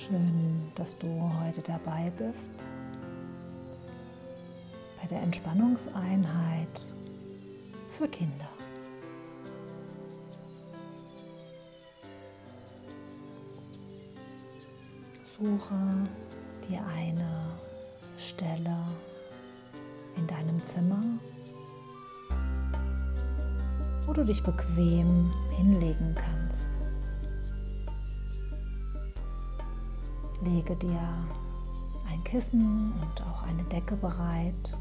Schön, dass du heute dabei bist bei der Entspannungseinheit für Kinder. Suche dir eine Stelle in deinem Zimmer, wo du dich bequem hinlegen kannst. Lege dir ein Kissen und auch eine Decke bereit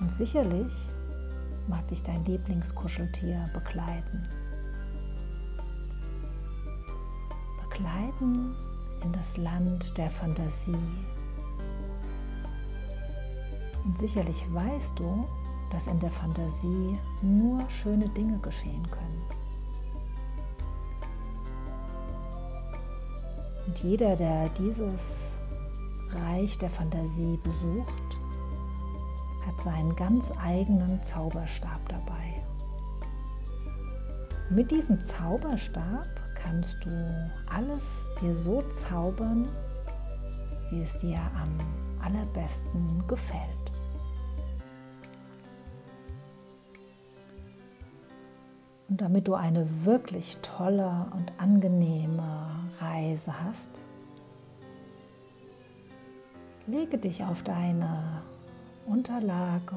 und sicherlich mag dich dein Lieblingskuscheltier begleiten. Begleiten in das Land der Fantasie. Und sicherlich weißt du, dass in der Fantasie nur schöne Dinge geschehen können. Jeder, der dieses Reich der Fantasie besucht, hat seinen ganz eigenen Zauberstab dabei. mit diesem Zauberstab kannst du alles dir so zaubern, wie es dir am allerbesten gefällt. Und damit du eine wirklich tolle und angenehme Reise hast, lege dich auf deine Unterlage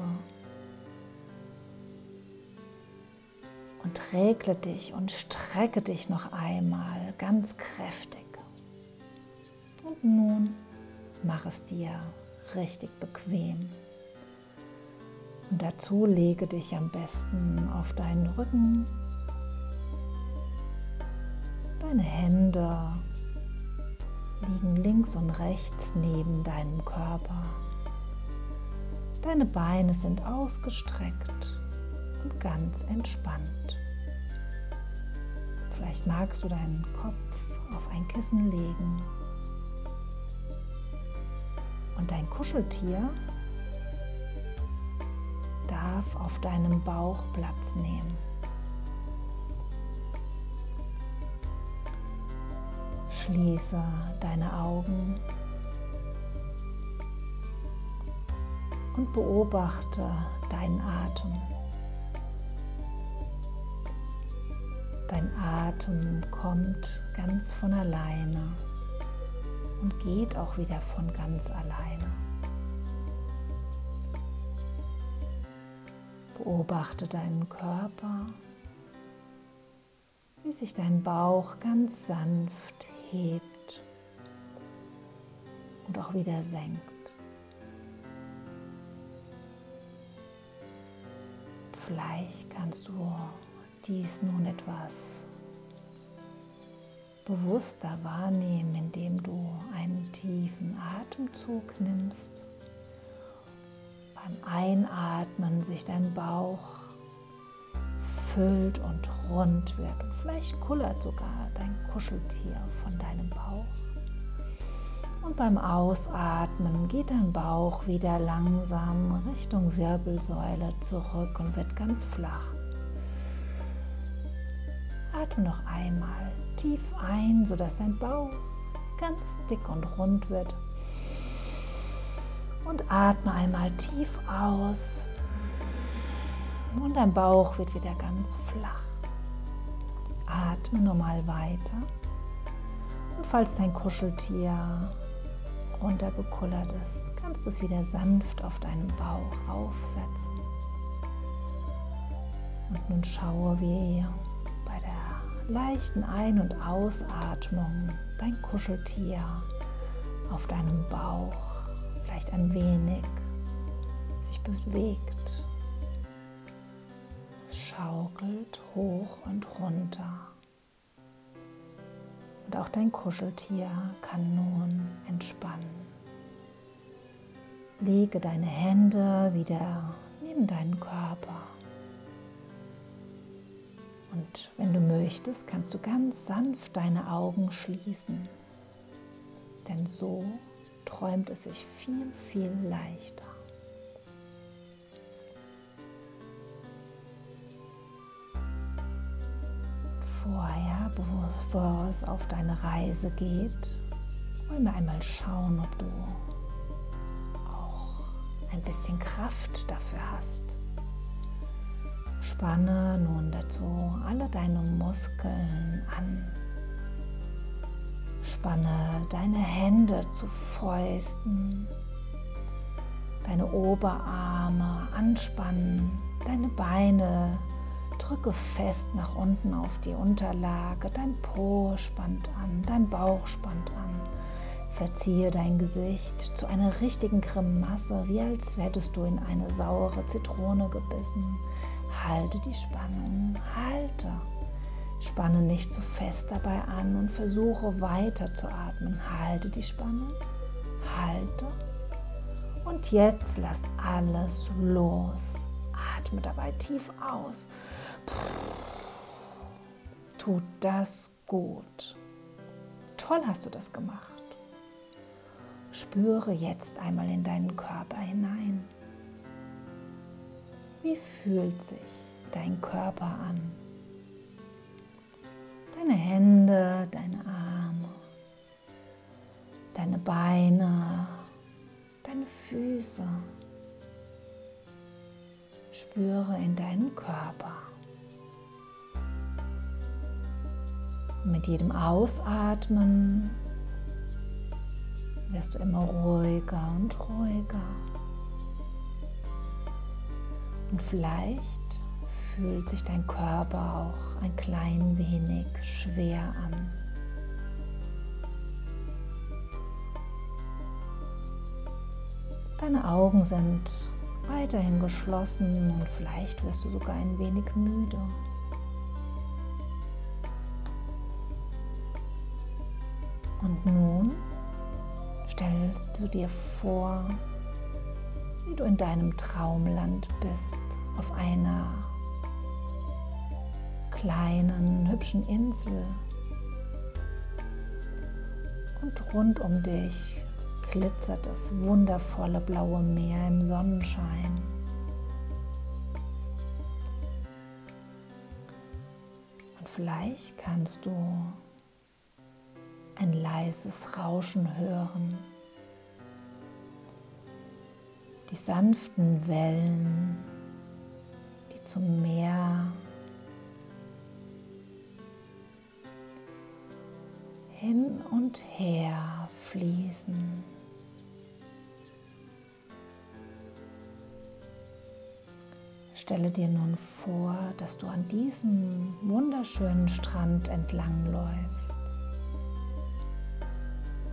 und regle dich und strecke dich noch einmal ganz kräftig. Und nun mach es dir richtig bequem. Und dazu lege dich am besten auf deinen Rücken. Deine Hände liegen links und rechts neben deinem Körper. Deine Beine sind ausgestreckt und ganz entspannt. Vielleicht magst du deinen Kopf auf ein Kissen legen und dein Kuscheltier darf auf deinem Bauch Platz nehmen. Schließe deine Augen und beobachte deinen Atem. Dein Atem kommt ganz von alleine und geht auch wieder von ganz alleine. Beobachte deinen Körper, wie sich dein Bauch ganz sanft hebt und auch wieder senkt. Vielleicht kannst du dies nun etwas bewusster wahrnehmen, indem du einen tiefen Atemzug nimmst. Beim Einatmen sich dein Bauch füllt und rund wird und vielleicht kullert sogar dein Kuscheltier von deinem Bauch. Und beim Ausatmen geht dein Bauch wieder langsam Richtung Wirbelsäule zurück und wird ganz flach. Atme noch einmal tief ein, sodass dein Bauch ganz dick und rund wird. Und atme einmal tief aus. Und dein Bauch wird wieder ganz flach. Atme nochmal weiter. Und falls dein Kuscheltier runtergekullert ist, kannst du es wieder sanft auf deinen Bauch aufsetzen. Und nun schaue, wie bei der leichten Ein- und Ausatmung dein Kuscheltier auf deinem Bauch vielleicht ein wenig sich bewegt. Schaukelt hoch und runter. Und auch dein Kuscheltier kann nun entspannen. Lege deine Hände wieder neben deinen Körper. Und wenn du möchtest, kannst du ganz sanft deine Augen schließen. Denn so träumt es sich viel, viel leichter. Vorher, bevor es auf deine Reise geht, wollen wir einmal schauen, ob du auch ein bisschen Kraft dafür hast. Spanne nun dazu alle deine Muskeln an. Spanne deine Hände zu Fäusten, deine Oberarme anspannen, deine Beine drücke fest nach unten auf die Unterlage, dein Po spannt an, dein Bauch spannt an. Verziehe dein Gesicht zu einer richtigen Grimasse, wie als hättest du in eine saure Zitrone gebissen. Halte die Spannung, halte. Spanne nicht zu so fest dabei an und versuche weiter zu atmen. Halte die Spannung, halte. Und jetzt lass alles los. Atme dabei tief aus. Tut das gut. Toll hast du das gemacht. Spüre jetzt einmal in deinen Körper hinein. Wie fühlt sich dein Körper an? Deine Hände, deine Arme, deine Beine, deine Füße. Spüre in deinen Körper. Mit jedem Ausatmen wirst du immer ruhiger und ruhiger. Und vielleicht fühlt sich dein Körper auch ein klein wenig schwer an. Deine Augen sind weiterhin geschlossen und vielleicht wirst du sogar ein wenig müde. Und nun stellst du dir vor, wie du in deinem Traumland bist, auf einer kleinen, hübschen Insel. Und rund um dich glitzert das wundervolle blaue Meer im Sonnenschein. Und vielleicht kannst du ein leises Rauschen hören. Die sanften Wellen, die zum Meer hin und her fließen. Stelle dir nun vor, dass du an diesem wunderschönen Strand entlang läufst.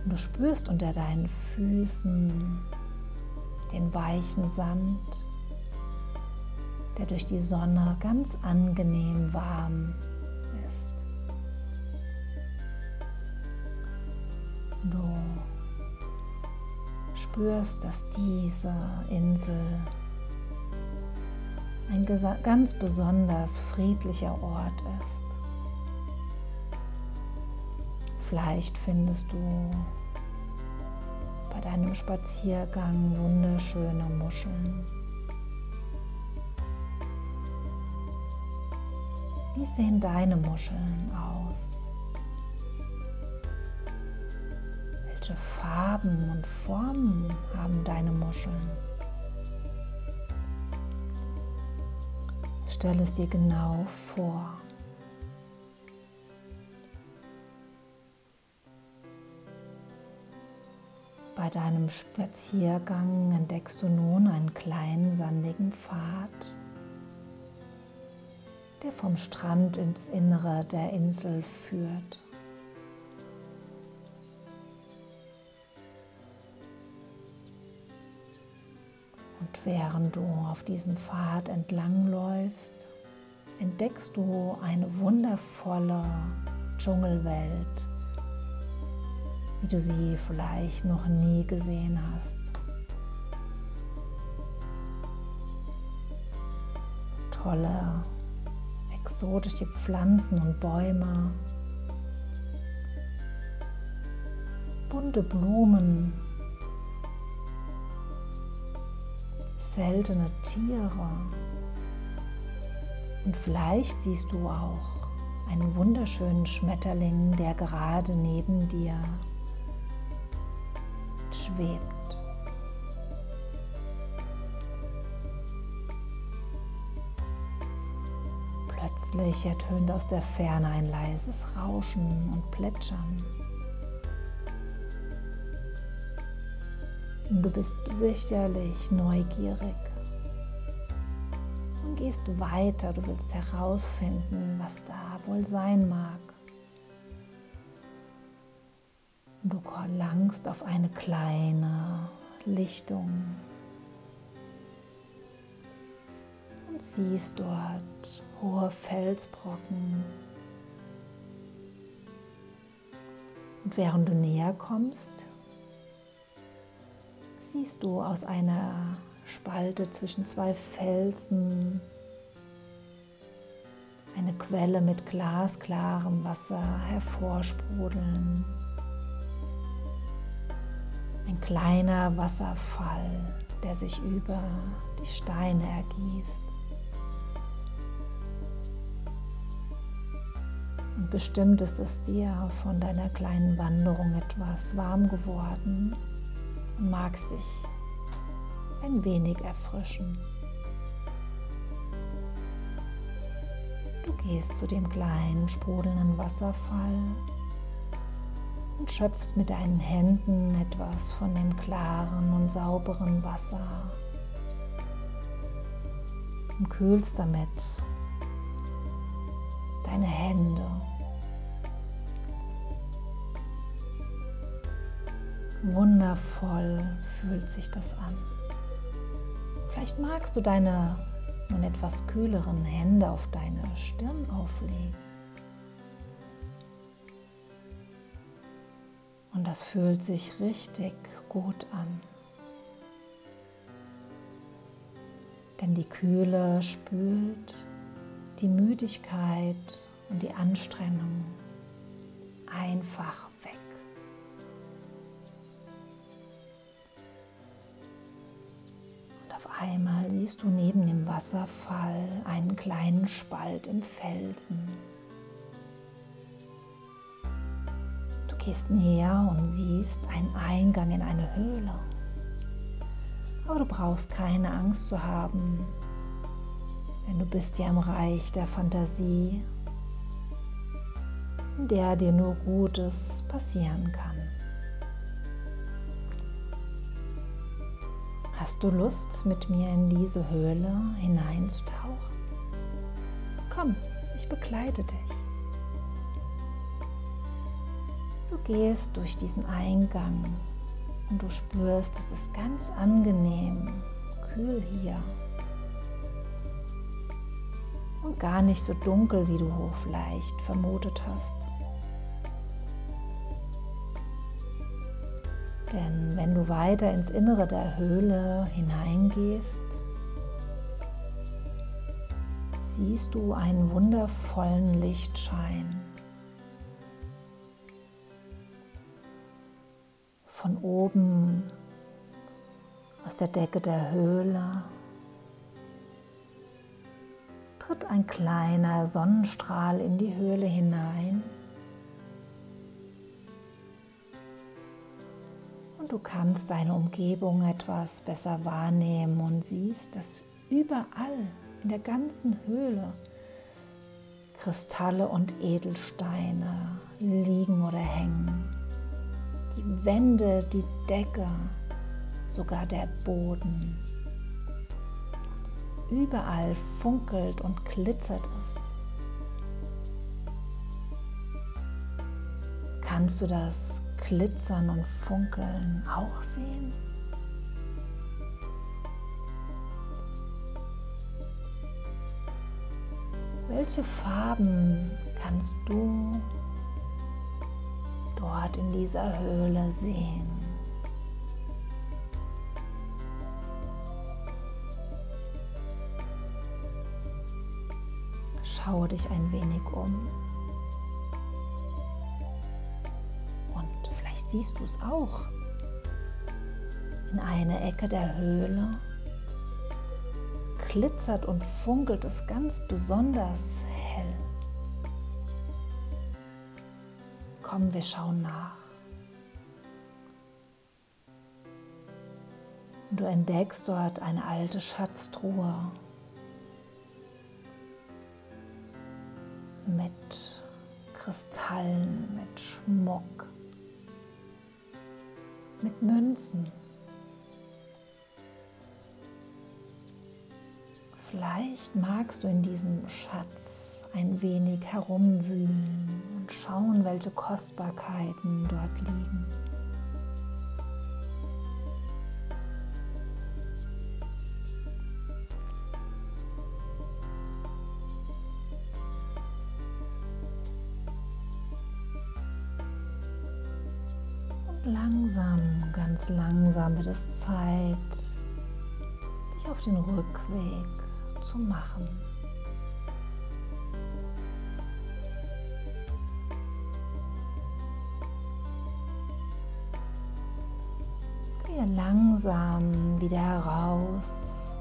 Und du spürst unter deinen Füßen den weichen Sand, der durch die Sonne ganz angenehm warm ist. Du spürst, dass diese Insel ein ganz besonders friedlicher Ort ist. Vielleicht findest du bei deinem Spaziergang wunderschöne Muscheln. Wie sehen deine Muscheln aus? Welche Farben und Formen haben deine Muscheln? Stell es dir genau vor. Bei deinem Spaziergang entdeckst du nun einen kleinen sandigen Pfad, der vom Strand ins Innere der Insel führt. Und während du auf diesem Pfad entlangläufst, entdeckst du eine wundervolle Dschungelwelt wie du sie vielleicht noch nie gesehen hast. Tolle, exotische Pflanzen und Bäume, bunte Blumen, seltene Tiere. Und vielleicht siehst du auch einen wunderschönen Schmetterling, der gerade neben dir schwebt. Plötzlich ertönt aus der Ferne ein leises Rauschen und Plätschern. Und du bist sicherlich neugierig und gehst weiter. Du willst herausfinden, was da wohl sein mag. Du langst auf eine kleine Lichtung und siehst dort hohe Felsbrocken. Und während du näher kommst, siehst du aus einer Spalte zwischen zwei Felsen eine Quelle mit glasklarem Wasser hervorsprudeln. Ein kleiner Wasserfall, der sich über die Steine ergießt. Und bestimmt ist es dir von deiner kleinen Wanderung etwas warm geworden und magst dich ein wenig erfrischen. Du gehst zu dem kleinen sprudelnden Wasserfall und schöpfst mit deinen Händen etwas von dem klaren und sauberen Wasser und kühlst damit deine Hände Wundervoll fühlt sich das an. Vielleicht magst du deine nun etwas kühleren Hände auf deine Stirn auflegen. Und das fühlt sich richtig gut an. Denn die Kühle spült die Müdigkeit und die Anstrengung einfach einmal siehst du neben dem Wasserfall einen kleinen Spalt im Felsen. Gehst näher und siehst einen Eingang in eine Höhle. Aber du brauchst keine Angst zu haben, denn du bist ja im Reich der Fantasie, in der dir nur Gutes passieren kann. Hast du Lust, mit mir in diese Höhle hineinzutauchen? Komm, ich begleite dich. Gehst durch diesen Eingang und du spürst, es ist ganz angenehm, kühl hier. Und gar nicht so dunkel, wie du vielleicht vermutet hast. Denn wenn du weiter ins Innere der Höhle hineingehst, siehst du einen wundervollen Lichtschein. Von oben aus der Decke der Höhle tritt ein kleiner Sonnenstrahl in die Höhle hinein du kannst deine Umgebung etwas besser wahrnehmen und siehst, dass überall in der ganzen Höhle Kristalle und Edelsteine liegen oder hängen. Die Wände, die Decke, sogar der Boden. Überall funkelt und glitzert es. Kannst du das Glitzern und Funkeln auch sehen? Welche Farben kannst du dort in dieser Höhle sehen? Schaue dich ein wenig um. siehst du es auch. In einer Ecke der Höhle glitzert und funkelt es ganz besonders Komm, wir schauen nach. Und du entdeckst dort eine alte Schatztruhe mit Kristallen, mit Schmuck, mit Münzen. Vielleicht magst du in diesem Schatz ein wenig herumwühlen schauen, welche Kostbarkeiten dort liegen. Und langsam, ganz langsam wird es Zeit, dich auf den Rückweg zu machen. Langsam wieder heraus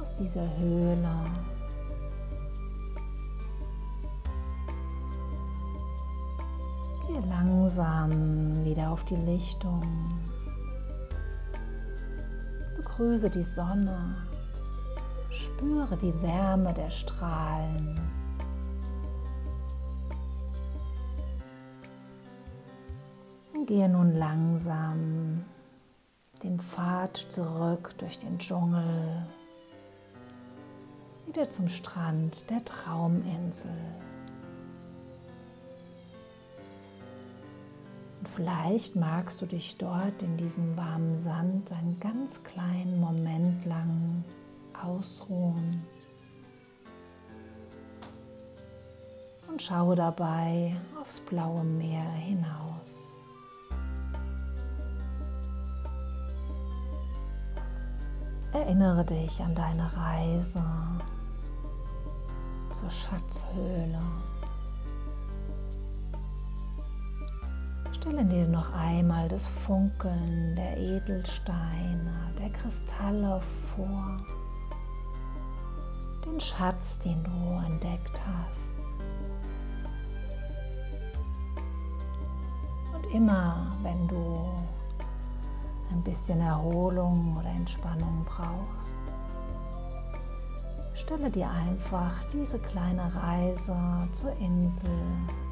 aus dieser Höhle. Gehe langsam wieder auf die Lichtung. Begrüße die Sonne. Spüre die Wärme der Strahlen. Gehe nun langsam den Pfad zurück durch den Dschungel, wieder zum Strand der Trauminsel. Und vielleicht magst du dich dort in diesem warmen Sand einen ganz kleinen Moment lang ausruhen. Und schaue dabei aufs blaue Meer hinaus. Erinnere dich an deine Reise zur Schatzhöhle. Stelle dir noch einmal das Funkeln der Edelsteine, der Kristalle vor den Schatz, den du entdeckt hast. Und immer, wenn du ein bisschen Erholung oder Entspannung brauchst, stelle dir einfach diese kleine Reise zur Insel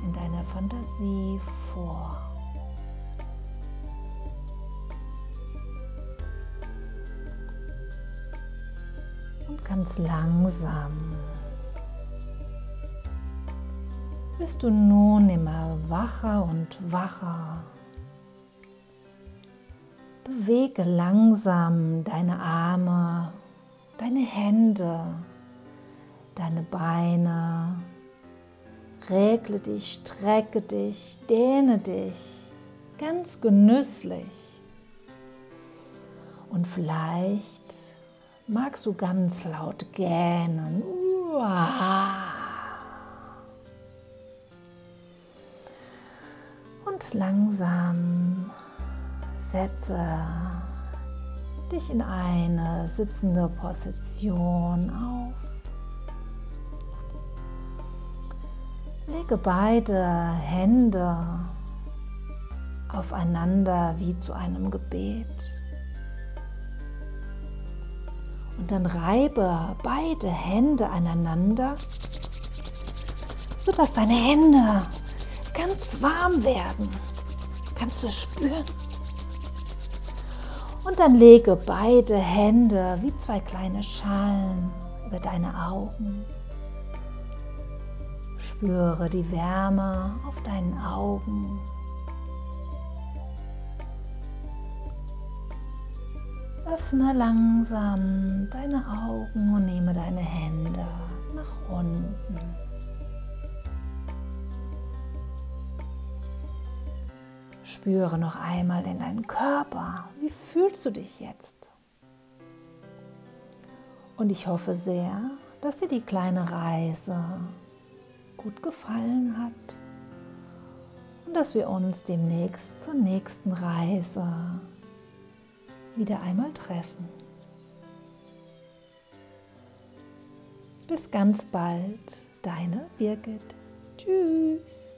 in deiner Fantasie vor. ganz langsam bist du nun immer wacher und wacher. Bewege langsam deine Arme, deine Hände, deine Beine. Regle dich, strecke dich, dehne dich ganz genüsslich. Und vielleicht magst du ganz laut gähnen. Und langsam setze dich in eine sitzende Position auf. Lege beide Hände aufeinander wie zu einem Gebet. Und dann reibe beide Hände aneinander, sodass deine Hände ganz warm werden. Kannst du spüren? Und dann lege beide Hände wie zwei kleine Schalen über deine Augen. Spüre die Wärme auf deinen Augen. Öffne langsam deine Augen und nehme deine Hände nach unten. Spüre noch einmal in deinen Körper. Wie fühlst du dich jetzt? Und ich hoffe sehr, dass dir die kleine Reise gut gefallen hat und dass wir uns demnächst zur nächsten Reise wieder einmal treffen. Bis ganz bald, deine Birgit. Tschüss.